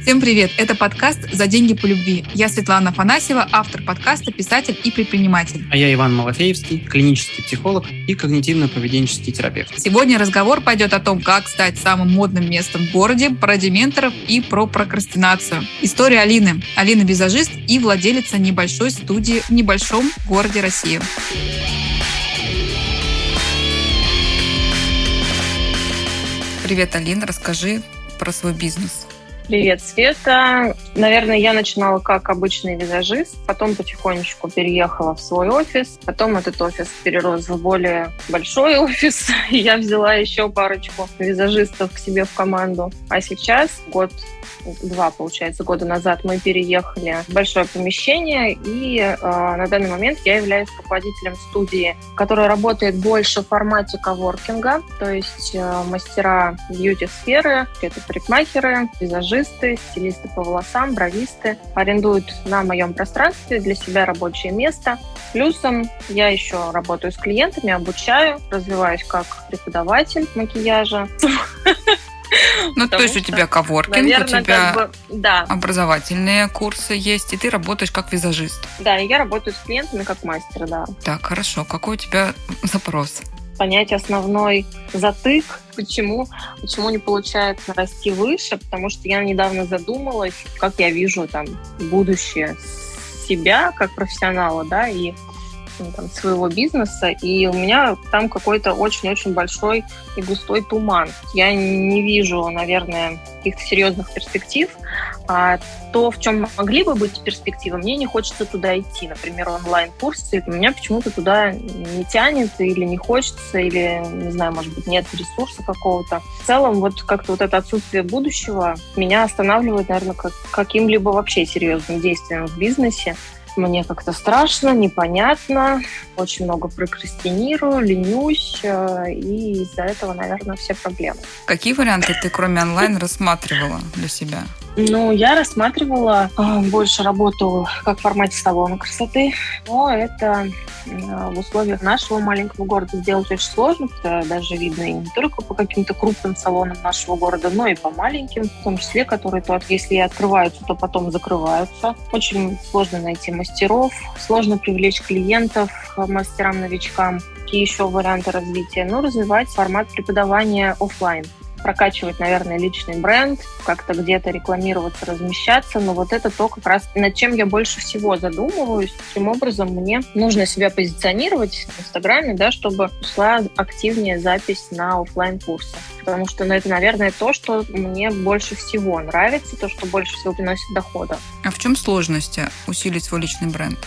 Всем привет! Это подкаст «За деньги по любви». Я Светлана Афанасьева, автор подкаста, писатель и предприниматель. А я Иван Малафеевский, клинический психолог и когнитивно-поведенческий терапевт. Сегодня разговор пойдет о том, как стать самым модным местом в городе, про дементоров и про прокрастинацию. История Алины. Алина – визажист и владелица небольшой студии в небольшом городе России. Привет, Алина, расскажи про свой бизнес. Привет, Света. Наверное, я начинала как обычный визажист, потом потихонечку переехала в свой офис, потом этот офис перерос в более большой офис, и я взяла еще парочку визажистов к себе в команду. А сейчас, год два, получается, года назад мы переехали в большое помещение, и э, на данный момент я являюсь руководителем студии, которая работает больше в формате коворкинга, то есть э, мастера бьюти-сферы, это парикмахеры, визажисты, стилисты по волосам, бровисты, арендуют на моем пространстве для себя рабочее место. Плюсом я еще работаю с клиентами, обучаю, развиваюсь как преподаватель макияжа. Ну, то есть у тебя коворкинг, наверное, у тебя как бы, да. образовательные курсы есть, и ты работаешь как визажист. Да, и я работаю с клиентами как мастер, да. Так, хорошо. Какой у тебя запрос? Понять основной затык, почему, почему не получается расти выше, потому что я недавно задумалась, как я вижу там будущее себя как профессионала, да, и ну, там, своего бизнеса, и у меня там какой-то очень-очень большой и густой туман. Я не вижу, наверное, каких-то серьезных перспектив. А то, в чем могли бы быть перспективы, мне не хочется туда идти. Например, онлайн-курсы. У меня почему-то туда не тянет или не хочется, или, не знаю, может быть, нет ресурса какого-то. В целом, вот как-то вот это отсутствие будущего меня останавливает, наверное, как, каким-либо вообще серьезным действием в бизнесе мне как-то страшно, непонятно, очень много прокрастинирую, ленюсь, э, и из-за этого, наверное, все проблемы. Какие варианты ты, кроме онлайн, рассматривала для себя? Ну, я рассматривала э, больше работу как в формате салона красоты, но это э, в условиях нашего маленького города сделать очень сложно, это даже видно и не только по каким-то крупным салонам нашего города, но и по маленьким, в том числе, которые то, если и открываются, то потом закрываются. Очень сложно найти мастеров, сложно привлечь клиентов мастерам-новичкам. Какие еще варианты развития? Ну, развивать формат преподавания офлайн прокачивать, наверное, личный бренд, как-то где-то рекламироваться, размещаться, но вот это то, как раз над чем я больше всего задумываюсь, каким образом мне нужно себя позиционировать в Инстаграме, да, чтобы шла активнее запись на офлайн курсы потому что ну, это, наверное, то, что мне больше всего нравится, то, что больше всего приносит дохода. А в чем сложности усилить свой личный бренд?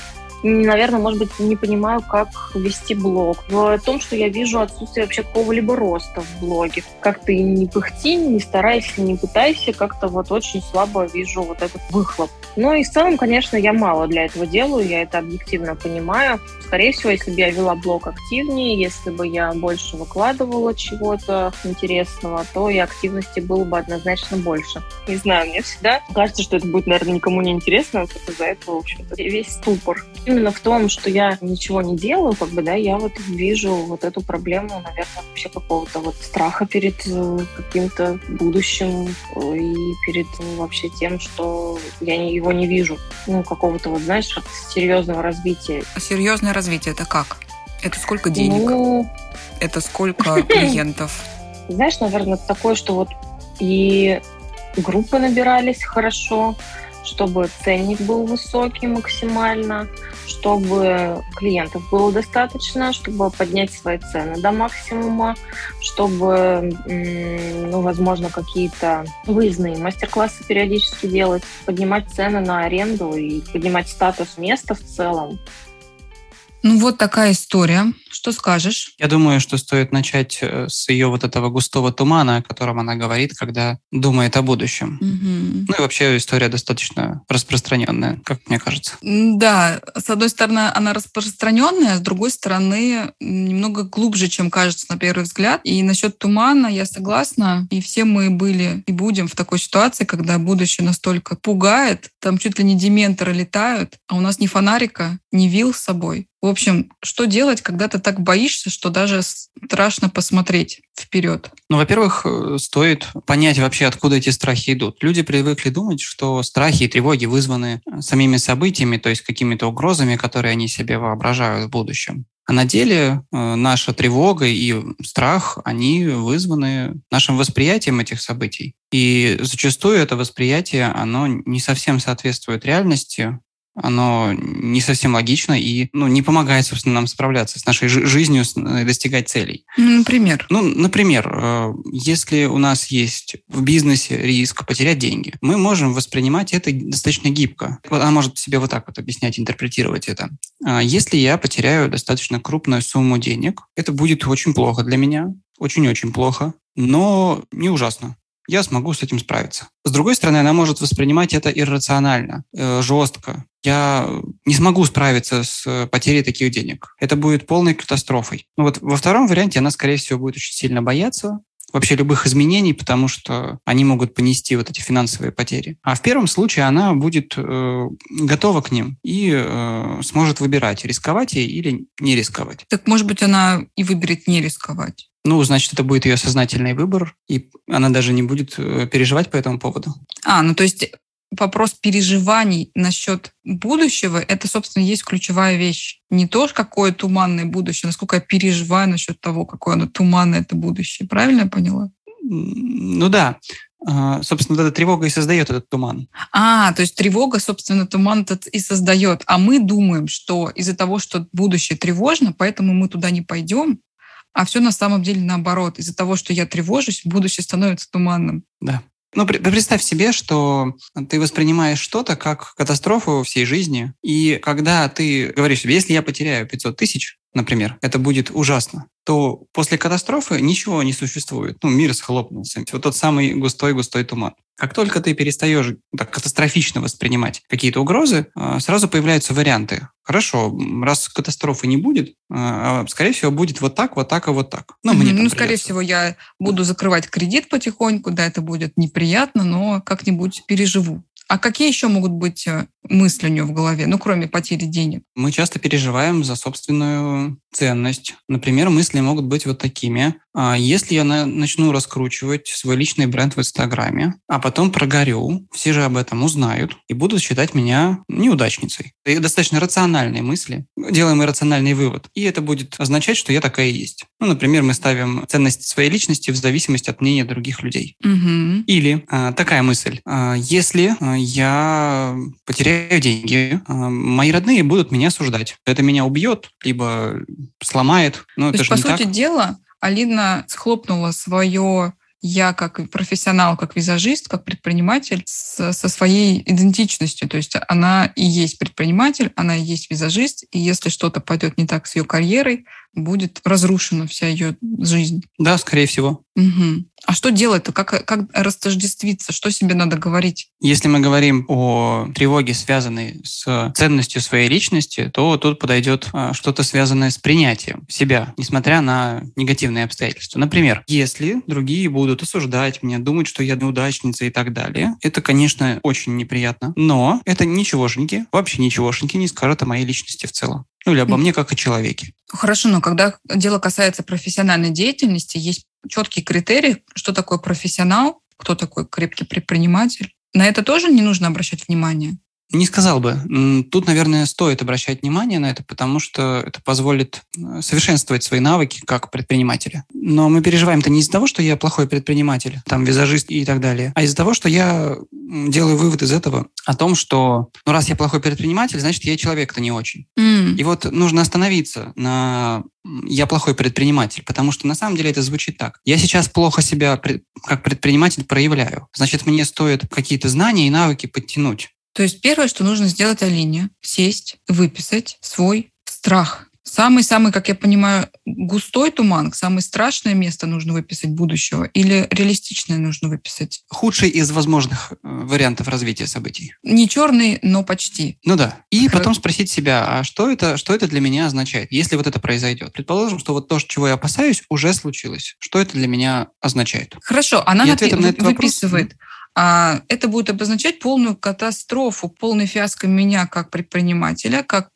Наверное, может быть, не понимаю, как вести блог. В том, что я вижу отсутствие вообще какого-либо роста в блоге. Как ты не пыхти, не старайся, не пытайся, как-то вот очень слабо вижу вот этот выхлоп. Ну и в целом, конечно, я мало для этого делаю, я это объективно понимаю. Скорее всего, если бы я вела блог активнее, если бы я больше выкладывала чего-то интересного, то и активности было бы однозначно больше. Не знаю, мне всегда кажется, что это будет, наверное, никому не интересно, вот из-за этого, в общем-то, весь ступор именно в том, что я ничего не делаю, как бы, да, я вот вижу вот эту проблему, наверное, вообще какого-то вот страха перед э, каким-то будущим э, и перед ну, вообще тем, что я его не вижу. Ну, какого-то вот, знаешь, серьезного развития. А серьезное развитие это как? Это сколько денег? Ну... Это сколько клиентов? Знаешь, наверное, такое, что вот и группы набирались хорошо, чтобы ценник был высокий максимально, чтобы клиентов было достаточно, чтобы поднять свои цены до максимума, чтобы, ну, возможно, какие-то выездные мастер-классы периодически делать, поднимать цены на аренду и поднимать статус места в целом. Ну вот такая история. Что скажешь? Я думаю, что стоит начать э, с ее вот этого густого тумана, о котором она говорит, когда думает о будущем. Угу. Ну и вообще история достаточно распространенная, как мне кажется. Да, с одной стороны, она распространенная, с другой стороны, немного глубже, чем кажется на первый взгляд. И насчет тумана я согласна. И все мы были и будем в такой ситуации, когда будущее настолько пугает, там чуть ли не дементоры летают, а у нас ни фонарика, ни вил с собой. В общем, что делать, когда ты так боишься, что даже страшно посмотреть вперед? Ну, во-первых, э, стоит понять вообще, откуда эти страхи идут. Люди привыкли думать, что страхи и тревоги вызваны самими событиями, то есть какими-то угрозами, которые они себе воображают в будущем. А на деле э, наша тревога и страх, они вызваны нашим восприятием этих событий. И зачастую это восприятие, оно не совсем соответствует реальности, оно не совсем логично и ну, не помогает, собственно, нам справляться с нашей жизнью, э, достигать целей. Ну, например? Ну, например, э, если у нас есть в бизнесе риск потерять деньги, мы можем воспринимать это достаточно гибко. Она может себе вот так вот объяснять, интерпретировать это. А если я потеряю достаточно крупную сумму денег, это будет очень плохо для меня, очень-очень плохо, но не ужасно я смогу с этим справиться. С другой стороны, она может воспринимать это иррационально, э, жестко. Я не смогу справиться с э, потерей таких денег. Это будет полной катастрофой. Ну вот во втором варианте она, скорее всего, будет очень сильно бояться, вообще любых изменений, потому что они могут понести вот эти финансовые потери. А в первом случае она будет э, готова к ним и э, сможет выбирать, рисковать ей или не рисковать. Так, может быть, она и выберет не рисковать. Ну, значит, это будет ее сознательный выбор, и она даже не будет э, переживать по этому поводу. А, ну то есть вопрос переживаний насчет будущего, это, собственно, есть ключевая вещь. Не то, какое туманное будущее, насколько я переживаю насчет того, какое оно туманное это будущее. Правильно я поняла? Ну да. А, собственно, эта тревога и создает этот туман. А, то есть тревога, собственно, туман этот и создает. А мы думаем, что из-за того, что будущее тревожно, поэтому мы туда не пойдем, а все на самом деле наоборот. Из-за того, что я тревожусь, будущее становится туманным. Да. Ну, представь себе, что ты воспринимаешь что-то как катастрофу всей жизни, и когда ты говоришь себе, если я потеряю 500 тысяч, например, это будет ужасно, то после катастрофы ничего не существует. Ну, мир схлопнулся. Вот тот самый густой-густой туман. Как только ты перестаешь так катастрофично воспринимать какие-то угрозы, а, сразу появляются варианты. Хорошо, раз катастрофы не будет, а, а, скорее всего, будет вот так, вот так и вот так. Ну, мне ну скорее всего, я буду закрывать кредит потихоньку, да, это будет неприятно, но как-нибудь переживу. А какие еще могут быть э, мысли у него в голове, ну, кроме потери денег? Мы часто переживаем за собственную ценность. Например, мысли могут быть вот такими. А если я начну раскручивать свой личный бренд в Инстаграме, а потом прогорю, все же об этом узнают и будут считать меня неудачницей. Это достаточно рациональные мысли. Делаем иррациональный вывод. И это будет означать, что я такая и есть. Ну, например, мы ставим ценность своей личности в зависимости от мнения других людей. Угу. Или а, такая мысль. А, если а, я потеряю деньги, а, мои родные будут меня осуждать. Это меня убьет, либо сломает. Но То это есть, же по сути так. дела, Алина схлопнула свое я как профессионал, как визажист, как предприниматель со своей идентичностью. То есть она и есть предприниматель, она и есть визажист, и если что-то пойдет не так с ее карьерой, будет разрушена вся ее жизнь. Да, скорее всего. Угу. А что делать-то? Как, как растождествиться? Что себе надо говорить? Если мы говорим о тревоге, связанной с ценностью своей личности, то тут подойдет а, что-то связанное с принятием себя, несмотря на негативные обстоятельства. Например, если другие будут осуждать меня, думать, что я неудачница и так далее, это, конечно, очень неприятно. Но это ничегошеньки, вообще ничегошеньки не скажут о моей личности в целом. Ну или обо мне как о человеке. Хорошо, но когда дело касается профессиональной деятельности, есть четкий критерий, что такое профессионал, кто такой крепкий предприниматель. На это тоже не нужно обращать внимание. Не сказал бы. Тут, наверное, стоит обращать внимание на это, потому что это позволит э, совершенствовать свои навыки как предпринимателя. Но мы переживаем-то не из-за того, что я плохой предприниматель, там, визажист и так далее, а из-за того, что я делаю вывод из этого о том, что ну, раз я плохой предприниматель, значит, я человек-то не очень. Mm. И вот нужно остановиться на я плохой предприниматель, потому что на самом деле это звучит так. Я сейчас плохо себя как предприниматель проявляю. Значит, мне стоит какие-то знания и навыки подтянуть. То есть первое, что нужно сделать Алине, сесть, выписать свой страх. Самый-самый, как я понимаю, густой туман, самое страшное место нужно выписать будущего или реалистичное нужно выписать? Худший из возможных э, вариантов развития событий. Не черный, но почти. Ну да. И Х... потом спросить себя, а что это, что это для меня означает, если вот это произойдет? Предположим, что вот то, чего я опасаюсь, уже случилось. Что это для меня означает? Хорошо, она напи- на этот выписывает. Вопрос, это будет обозначать полную катастрофу, полный фиаско меня как предпринимателя, как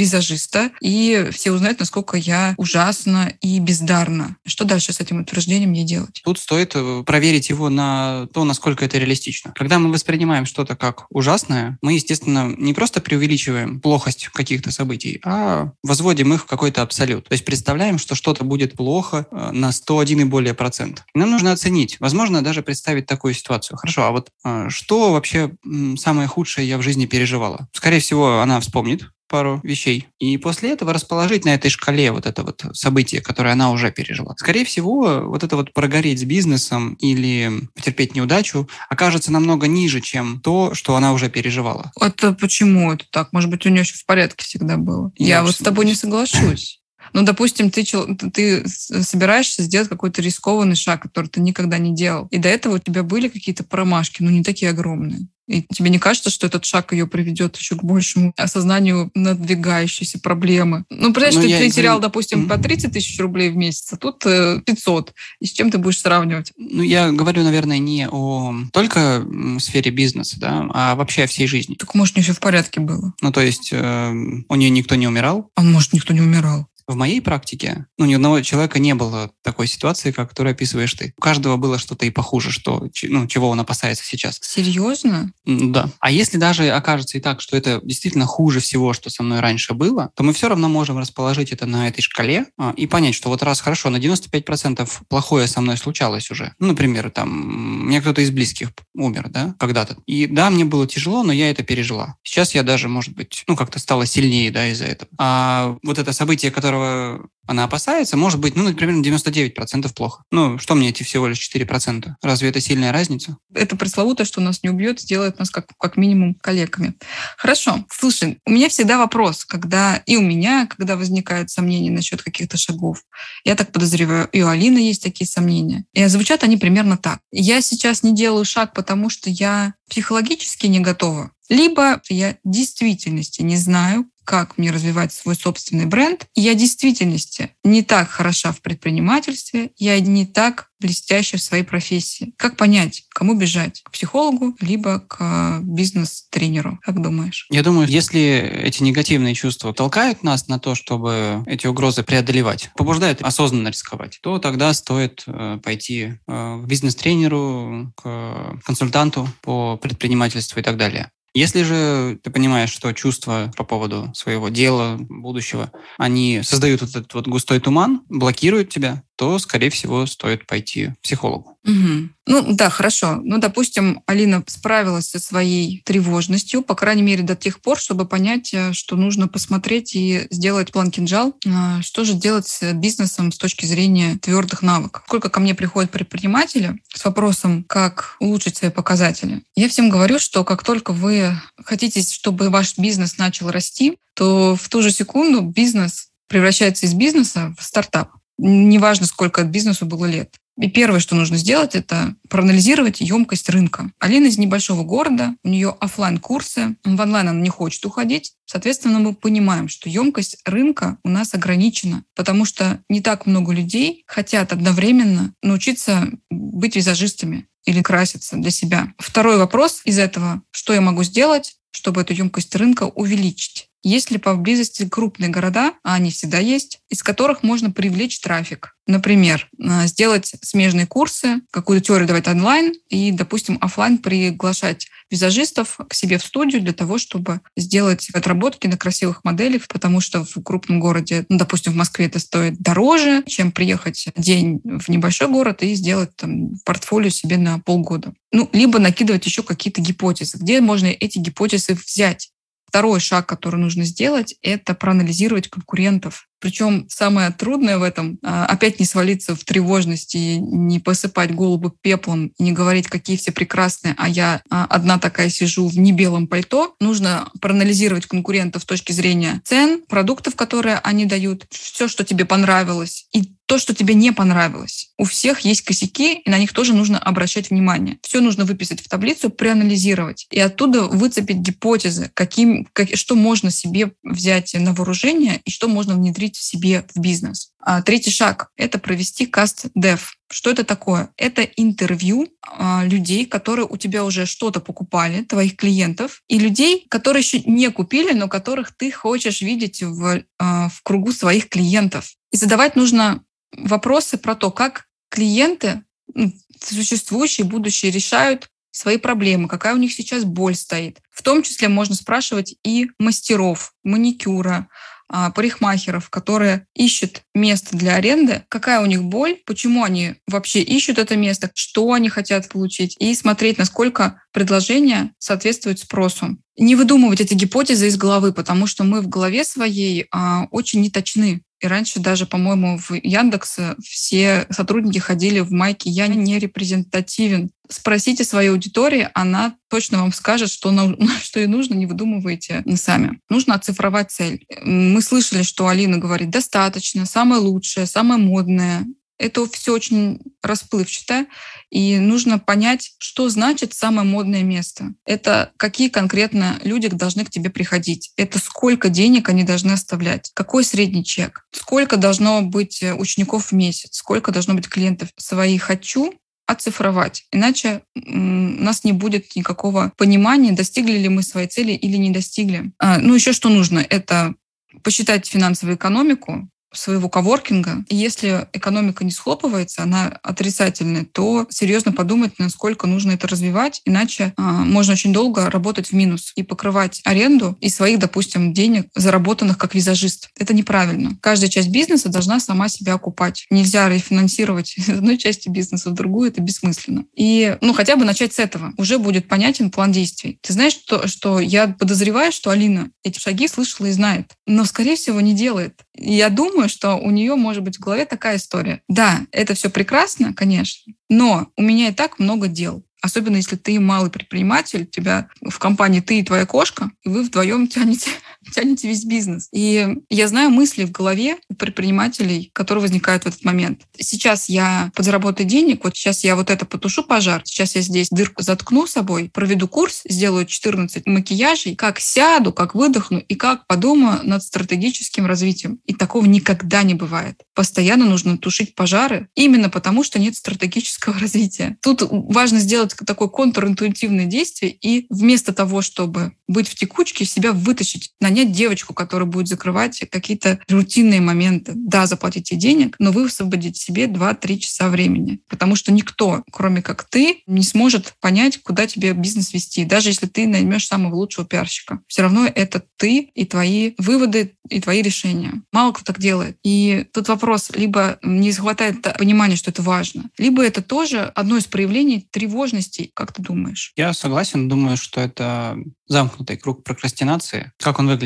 визажиста, и все узнают, насколько я ужасна и бездарна. Что дальше с этим утверждением мне делать? Тут стоит э, проверить его на то, насколько это реалистично. Когда мы воспринимаем что-то как ужасное, мы, естественно, не просто преувеличиваем плохость каких-то событий, а возводим их в какой-то абсолют. То есть представляем, что что-то будет плохо э, на 101 и более процент. Нам нужно оценить, возможно, даже представить такую ситуацию. Хорошо, а вот э, что вообще самое худшее я в жизни переживала? Скорее всего, она вспомнит, пару вещей. И после этого расположить на этой шкале вот это вот событие, которое она уже пережила. Скорее всего, вот это вот прогореть с бизнесом или потерпеть неудачу окажется намного ниже, чем то, что она уже переживала. Это почему это так? Может быть, у нее еще в порядке всегда было? Я, Я вот с тобой не соглашусь. Ну, допустим, ты, ты собираешься сделать какой-то рискованный шаг, который ты никогда не делал. И до этого у тебя были какие-то промашки, но не такие огромные. И тебе не кажется, что этот шаг ее приведет еще к большему осознанию надвигающейся проблемы? Ну, понимаешь, ну, ты, ты терял, допустим, по 30 тысяч рублей в месяц, а тут 500. Э, И с чем ты будешь сравнивать? Ну, я говорю, наверное, не о только сфере бизнеса, да, а вообще о всей жизни. Так, может, не все в порядке было? Ну, то есть э, у нее никто не умирал? А может, никто не умирал? В моей практике ну, ни одного человека не было такой ситуации, как которую описываешь ты. У каждого было что-то и похуже, что, ну, чего он опасается сейчас. Серьезно? Да. А если даже окажется и так, что это действительно хуже всего, что со мной раньше было, то мы все равно можем расположить это на этой шкале а, и понять, что вот раз хорошо, на 95% плохое со мной случалось уже. Ну, например, там, меня кто-то из близких умер, да, когда-то. И да, мне было тяжело, но я это пережила. Сейчас я даже, может быть, ну, как-то стала сильнее, да, из-за этого. А вот это событие, которое которого она опасается, может быть, ну, например, на 99% плохо. Ну, что мне эти всего лишь 4%? Разве это сильная разница? Это пресловутое, что нас не убьет, сделает нас как, как минимум коллегами. Хорошо. Слушай, у меня всегда вопрос, когда и у меня, когда возникают сомнения насчет каких-то шагов. Я так подозреваю, и у Алины есть такие сомнения. И звучат они примерно так. Я сейчас не делаю шаг, потому что я психологически не готова. Либо я в действительности не знаю, как мне развивать свой собственный бренд. Я в действительности не так хороша в предпринимательстве, я не так блестяща в своей профессии. Как понять, кому бежать? К психологу, либо к бизнес-тренеру? Как думаешь? Я думаю, если эти негативные чувства толкают нас на то, чтобы эти угрозы преодолевать, побуждают осознанно рисковать, то тогда стоит э, пойти э, к бизнес-тренеру, к консультанту по предпринимательству и так далее. Если же ты понимаешь, что чувства по поводу своего дела, будущего, они создают вот этот вот густой туман, блокируют тебя, то, скорее всего, стоит пойти к психологу. Угу. Ну да, хорошо. Ну, допустим, Алина справилась со своей тревожностью, по крайней мере, до тех пор, чтобы понять, э, что нужно посмотреть и сделать план кинжал. А, что же делать с бизнесом с точки зрения твердых навыков? Сколько ко мне приходят предприниматели с вопросом, как улучшить свои показатели? Я всем говорю, что как только вы хотите, чтобы ваш бизнес начал расти, то в ту же секунду бизнес превращается из бизнеса в стартап неважно, сколько бизнесу было лет. И первое, что нужно сделать, это проанализировать емкость рынка. Алина из небольшого города, у нее офлайн курсы в онлайн она не хочет уходить. Соответственно, мы понимаем, что емкость рынка у нас ограничена, потому что не так много людей хотят одновременно научиться быть визажистами или краситься для себя. Второй вопрос из этого, что я могу сделать, чтобы эту емкость рынка увеличить. Есть ли поблизости крупные города, а они всегда есть, из которых можно привлечь трафик? Например, э, сделать смежные курсы, какую-то теорию давать онлайн и, допустим, офлайн приглашать визажистов к себе в студию для того, чтобы сделать отработки на красивых моделях, потому что в крупном городе, ну, допустим, в Москве это стоит дороже, чем приехать день в небольшой город и сделать там портфолио себе на полгода. Ну, либо накидывать еще какие-то гипотезы. Где можно эти гипотезы взять? Второй шаг, который нужно сделать, это проанализировать конкурентов. Причем самое трудное в этом а, опять не свалиться в тревожность и не посыпать голову пеплом, не говорить, какие все прекрасные, а я а, одна такая сижу в небелом пальто. Нужно проанализировать конкурентов с точки зрения цен, продуктов, которые они дают, все, что тебе понравилось, и то, что тебе не понравилось. У всех есть косяки, и на них тоже нужно обращать внимание. Все нужно выписать в таблицу, проанализировать, и оттуда выцепить гипотезы, каким, как, что можно себе взять на вооружение и что можно внедрить в себе в бизнес. А третий шаг — это провести каст-дев. Что это такое? Это интервью а, людей, которые у тебя уже что-то покупали, твоих клиентов, и людей, которые еще не купили, но которых ты хочешь видеть в, а, в кругу своих клиентов. И задавать нужно вопросы про то, как клиенты, ну, существующие, будущие, решают свои проблемы, какая у них сейчас боль стоит. В том числе можно спрашивать и мастеров маникюра, а, парикмахеров, которые ищут место для аренды, какая у них боль, почему они вообще ищут это место, что они хотят получить, и смотреть, насколько предложение соответствует спросу. Не выдумывать эти гипотезы из головы, потому что мы в голове своей а, очень неточны. И раньше даже, по-моему, в Яндекс все сотрудники ходили в майке «Я не репрезентативен». Спросите свою аудиторию, она точно вам скажет, что, что ей нужно, не выдумывайте сами. Нужно оцифровать цель. Мы слышали, что Алина говорит «достаточно», «самое лучшее», «самое модное». Это все очень расплывчато, и нужно понять, что значит самое модное место. Это какие конкретно люди должны к тебе приходить. Это сколько денег они должны оставлять, какой средний чек, сколько должно быть учеников в месяц, сколько должно быть клиентов. Свои «хочу» оцифровать. Иначе у нас не будет никакого понимания, достигли ли мы своей цели или не достигли. А, ну, еще что нужно, это посчитать финансовую экономику, своего коворкинга. И если экономика не схлопывается, она отрицательная, то серьезно подумать, насколько нужно это развивать, иначе а, можно очень долго работать в минус и покрывать аренду и своих, допустим, денег, заработанных как визажист. Это неправильно. Каждая часть бизнеса должна сама себя окупать. Нельзя рефинансировать из одной части бизнеса в другую, это бессмысленно. И, ну, хотя бы начать с этого. Уже будет понятен план действий. Ты знаешь, что, что я подозреваю, что Алина эти шаги слышала и знает, но, скорее всего, не делает. Я думаю, думаю, что у нее может быть в голове такая история. Да, это все прекрасно, конечно, но у меня и так много дел. Особенно если ты малый предприниматель, тебя в компании ты и твоя кошка, и вы вдвоем тянете тянете весь бизнес. И я знаю мысли в голове у предпринимателей, которые возникают в этот момент. Сейчас я подзаработаю денег, вот сейчас я вот это потушу пожар, сейчас я здесь дырку заткну собой, проведу курс, сделаю 14 макияжей, как сяду, как выдохну и как подумаю над стратегическим развитием. И такого никогда не бывает. Постоянно нужно тушить пожары именно потому, что нет стратегического развития. Тут важно сделать такое контринтуитивное действие и вместо того, чтобы быть в текучке, себя вытащить на нанять девочку, которая будет закрывать какие-то рутинные моменты. Да, заплатите денег, но вы освободите себе 2-3 часа времени. Потому что никто, кроме как ты, не сможет понять, куда тебе бизнес вести. Даже если ты наймешь самого лучшего пиарщика. Все равно это ты и твои выводы, и твои решения. Мало кто так делает. И тут вопрос, либо не хватает понимания, что это важно, либо это тоже одно из проявлений тревожности. Как ты думаешь? Я согласен. Думаю, что это замкнутый круг прокрастинации. Как он выглядит?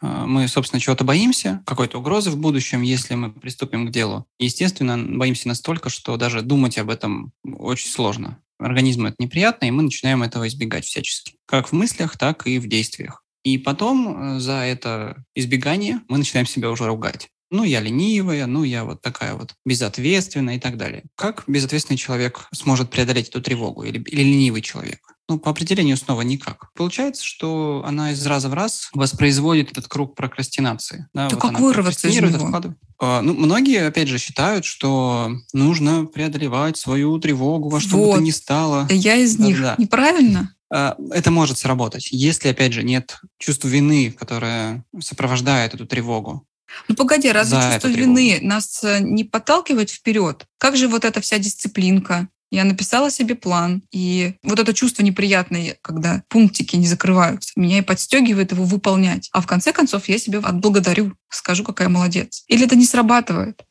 А, мы, собственно, чего-то боимся, какой-то угрозы в будущем, если мы приступим к делу. Естественно, боимся настолько, что даже думать об этом очень сложно. Организму это неприятно, и мы начинаем этого избегать всячески. Как в мыслях, так и в действиях. И потом э, за это избегание мы начинаем себя уже ругать. Ну, я ленивая, ну, я вот такая вот безответственная и так далее. Как безответственный человек сможет преодолеть эту тревогу или, или ленивый человек? Ну, по определению снова никак. Получается, что она из раза в раз воспроизводит этот круг прокрастинации. Да, вот как вырваться из него? А, ну, многие, опять же, считают, что нужно преодолевать свою тревогу во что вот. бы то ни стало. Я из них. Да. Неправильно? А, это может сработать, если, опять же, нет чувства вины, которое сопровождает эту тревогу. Ну погоди, разве чувство вины нас э, не подталкивает вперед? Как же вот эта вся дисциплинка, я написала себе план, и вот это чувство неприятное, когда пунктики не закрываются, меня и подстегивает его выполнять. А в конце концов я себе отблагодарю, скажу, какая молодец. Или это не срабатывает?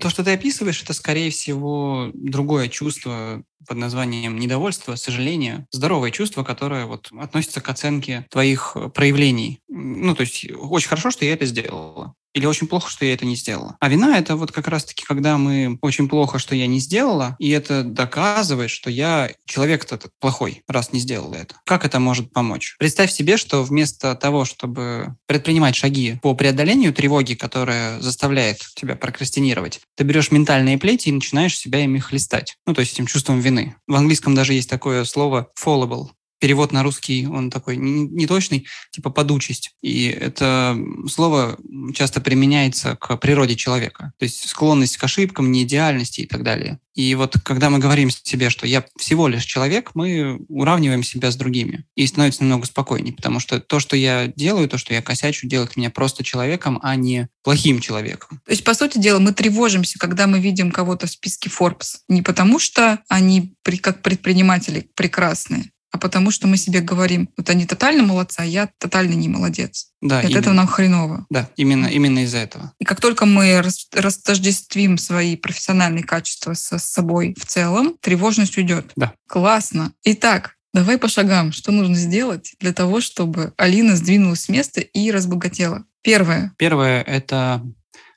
То, что ты описываешь, это, скорее всего, другое чувство под названием недовольство, сожаление, здоровое чувство, которое вот относится к оценке твоих проявлений. Ну, то есть очень хорошо, что я это сделала или очень плохо, что я это не сделала. А вина — это вот как раз-таки, когда мы очень плохо, что я не сделала, и это доказывает, что я человек этот плохой, раз не сделала это. Как это может помочь? Представь себе, что вместо того, чтобы предпринимать шаги по преодолению тревоги, которая заставляет тебя прокрастинировать, ты берешь ментальные плети и начинаешь себя ими хлестать. Ну, то есть этим чувством вины. В английском даже есть такое слово fallible, перевод на русский, он такой неточный, типа подучесть. И это слово часто применяется к природе человека. То есть склонность к ошибкам, неидеальности и так далее. И вот когда мы говорим себе, что я всего лишь человек, мы уравниваем себя с другими. И становится намного спокойнее, потому что то, что я делаю, то, что я косячу, делает меня просто человеком, а не плохим человеком. То есть, по сути дела, мы тревожимся, когда мы видим кого-то в списке Forbes. Не потому, что они как предприниматели прекрасные, а потому что мы себе говорим, вот они тотально молодцы, а я тотально не молодец. Да, и от этого нам хреново. Да, именно, именно из-за этого. И как только мы растождествим свои профессиональные качества со собой в целом, тревожность уйдет. Да. Классно. Итак, давай по шагам. Что нужно сделать для того, чтобы Алина сдвинулась с места и разбогатела? Первое. Первое — это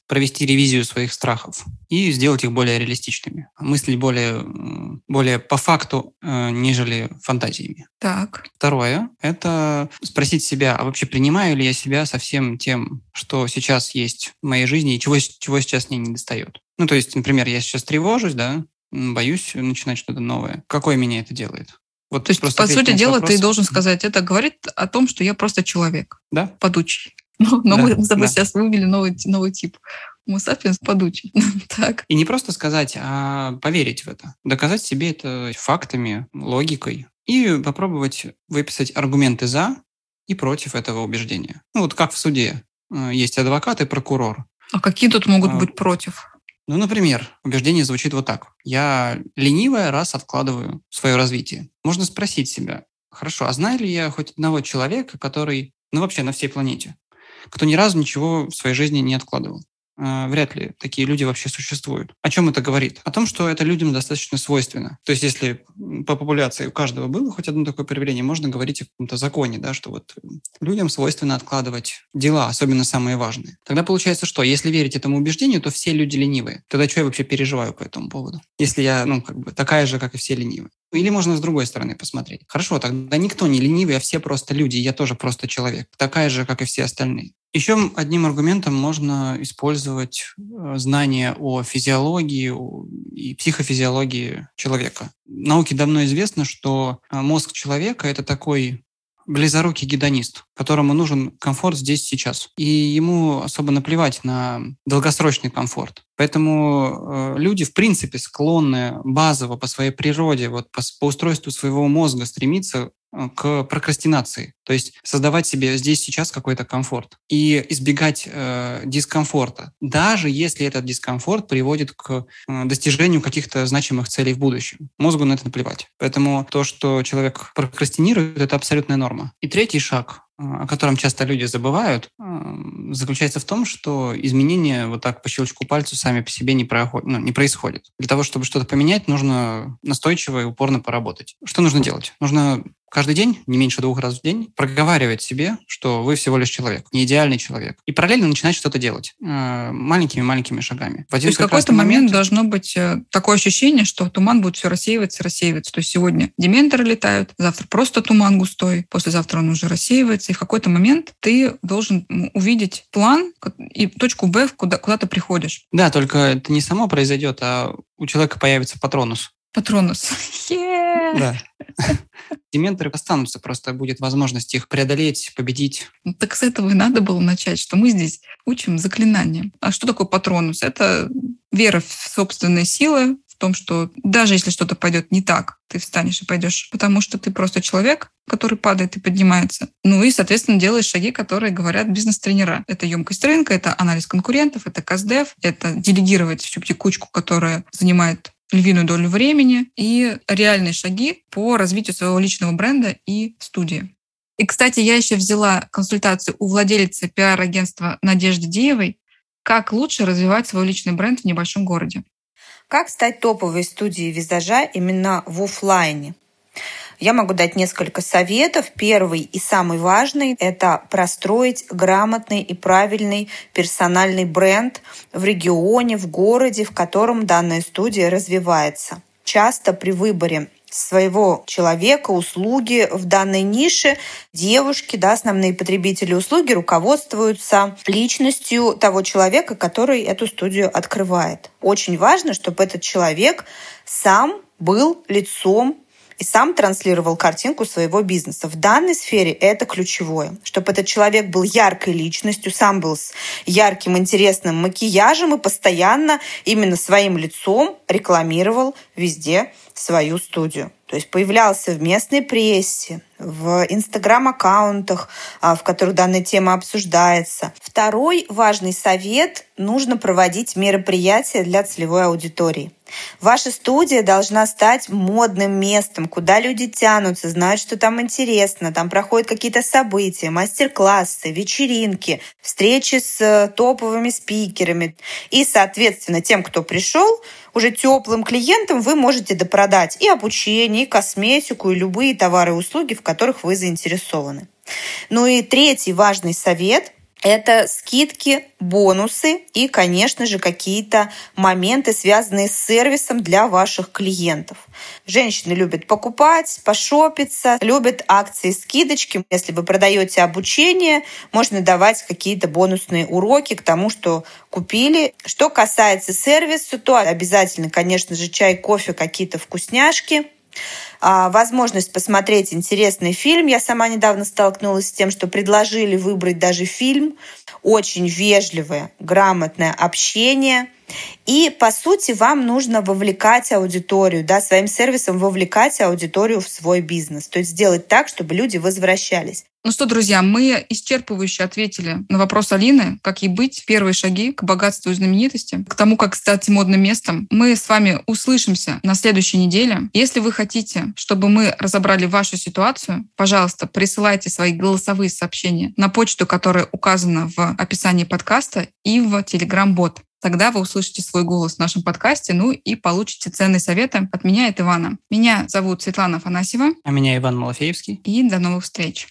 провести ревизию своих страхов и сделать их более реалистичными, мыслить более, более по факту, э, нежели фантазиями. Так. Второе — это спросить себя, а вообще принимаю ли я себя со всем тем, что сейчас есть в моей жизни и чего, чего сейчас мне не достает. Ну, то есть, например, я сейчас тревожусь, да, боюсь начинать что-то новое. Какое меня это делает? Вот То есть, по сути дела, вопрос. ты должен сказать, это говорит о том, что я просто человек. Да. Подучий. Но, но да, мы с тобой да. сейчас вывели новый, новый тип. Homo sapiens подучий. так. И не просто сказать, а поверить в это. Доказать себе это фактами, логикой. И попробовать выписать аргументы «за» и против этого убеждения. Ну вот как в суде. Э, есть адвокат и прокурор. А какие тут могут а, быть против? Ну, например, убеждение звучит вот так. Я ленивая, раз откладываю свое развитие. Можно спросить себя, хорошо, а знаю ли я хоть одного человека, который, ну вообще на всей планете, кто ни разу ничего в своей жизни не откладывал. А, вряд ли такие люди вообще существуют. О чем это говорит? О том, что это людям достаточно свойственно. То есть если по популяции у каждого было хоть одно такое проявление, можно говорить о каком-то законе, да, что вот людям свойственно откладывать дела, особенно самые важные. Тогда получается что? Если верить этому убеждению, то все люди ленивые. Тогда что я вообще переживаю по этому поводу? Если я, ну, как бы такая же, как и все ленивые. Или можно с другой стороны посмотреть. Хорошо, тогда никто не ленивый, а все просто люди, я тоже просто человек. Такая же, как и все остальные. Еще одним аргументом можно использовать э, знания о физиологии и психофизиологии человека. Науке давно известно, что э, мозг человека — это такой близорукий гедонист, которому нужен комфорт здесь сейчас. И ему особо наплевать на долгосрочный комфорт. Поэтому э, люди, в принципе, склонны базово по своей природе, вот по, по устройству своего мозга стремиться к прокрастинации. То есть создавать себе здесь сейчас какой-то комфорт и избегать э, дискомфорта, даже если этот дискомфорт приводит к э, достижению каких-то значимых целей в будущем. Мозгу на это наплевать. Поэтому то, что человек прокрастинирует, это абсолютная норма. И третий шаг о котором часто люди забывают, заключается в том, что изменения вот так по щелчку пальцу сами по себе не, проходят, ну, не происходят. Для того, чтобы что-то поменять, нужно настойчиво и упорно поработать. Что нужно делать? Нужно каждый день, не меньше двух раз в день, проговаривать себе, что вы всего лишь человек, не идеальный человек. И параллельно начинать что-то делать э, маленькими-маленькими шагами. В один То есть в какой-то момент, момент должно быть э, такое ощущение, что туман будет все рассеиваться, рассеиваться. То есть сегодня дементоры летают, завтра просто туман густой, послезавтра он уже рассеивается, и в какой-то момент ты должен увидеть план и точку Б, куда, куда ты приходишь. Да, только это не само произойдет, а у человека появится патронус. Патронус. Yeah. Да. Дементоры останутся, просто будет возможность их преодолеть, победить. Ну, так с этого и надо было начать, что мы здесь учим заклинания. А что такое патронус? Это вера в собственные силы, в том, что даже если что-то пойдет не так, ты встанешь и пойдешь, потому что ты просто человек, который падает и поднимается. Ну и, соответственно, делаешь шаги, которые говорят бизнес-тренера. Это емкость рынка, это анализ конкурентов, это КАЗДЕВ, это делегировать всю текучку, которая занимает львиную долю времени и реальные шаги по развитию своего личного бренда и студии. И, кстати, я еще взяла консультацию у владельца пиар-агентства Надежды Деевой, как лучше развивать свой личный бренд в небольшом городе. Как стать топовой студией визажа именно в офлайне? Я могу дать несколько советов. Первый и самый важный – это простроить грамотный и правильный персональный бренд в регионе, в городе, в котором данная студия развивается. Часто при выборе своего человека, услуги в данной нише, девушки, да, основные потребители услуги руководствуются личностью того человека, который эту студию открывает. Очень важно, чтобы этот человек сам был лицом и сам транслировал картинку своего бизнеса. В данной сфере это ключевое, чтобы этот человек был яркой личностью, сам был с ярким, интересным макияжем и постоянно именно своим лицом рекламировал везде свою студию. То есть появлялся в местной прессе, в инстаграм-аккаунтах, а, в которых данная тема обсуждается. Второй важный совет – нужно проводить мероприятия для целевой аудитории. Ваша студия должна стать модным местом, куда люди тянутся, знают, что там интересно, там проходят какие-то события, мастер-классы, вечеринки, встречи с э, топовыми спикерами. И, соответственно, тем, кто пришел, уже теплым клиентам вы можете допродать и обучение, и косметику, и любые товары и услуги, в которых вы заинтересованы. Ну и третий важный совет это скидки, бонусы и, конечно же, какие-то моменты, связанные с сервисом для ваших клиентов. Женщины любят покупать, пошопиться, любят акции, скидочки. Если вы продаете обучение, можно давать какие-то бонусные уроки к тому, что купили. Что касается сервиса, то обязательно, конечно же, чай, кофе, какие-то вкусняшки. А, возможность посмотреть интересный фильм. Я сама недавно столкнулась с тем, что предложили выбрать даже фильм. Очень вежливое, грамотное общение. И, по сути, вам нужно вовлекать аудиторию, да, своим сервисом вовлекать аудиторию в свой бизнес. То есть сделать так, чтобы люди возвращались. Ну что, друзья, мы исчерпывающе ответили на вопрос Алины, как ей быть, первые шаги к богатству и знаменитости, к тому, как стать модным местом. Мы с вами услышимся на следующей неделе. Если вы хотите, чтобы мы разобрали вашу ситуацию, пожалуйста, присылайте свои голосовые сообщения на почту, которая указана в описании подкаста и в Telegram-бот. Тогда вы услышите свой голос в нашем подкасте, ну и получите ценные советы от меня и от Ивана. Меня зовут Светлана Афанасьева. А меня Иван Малафеевский. И до новых встреч.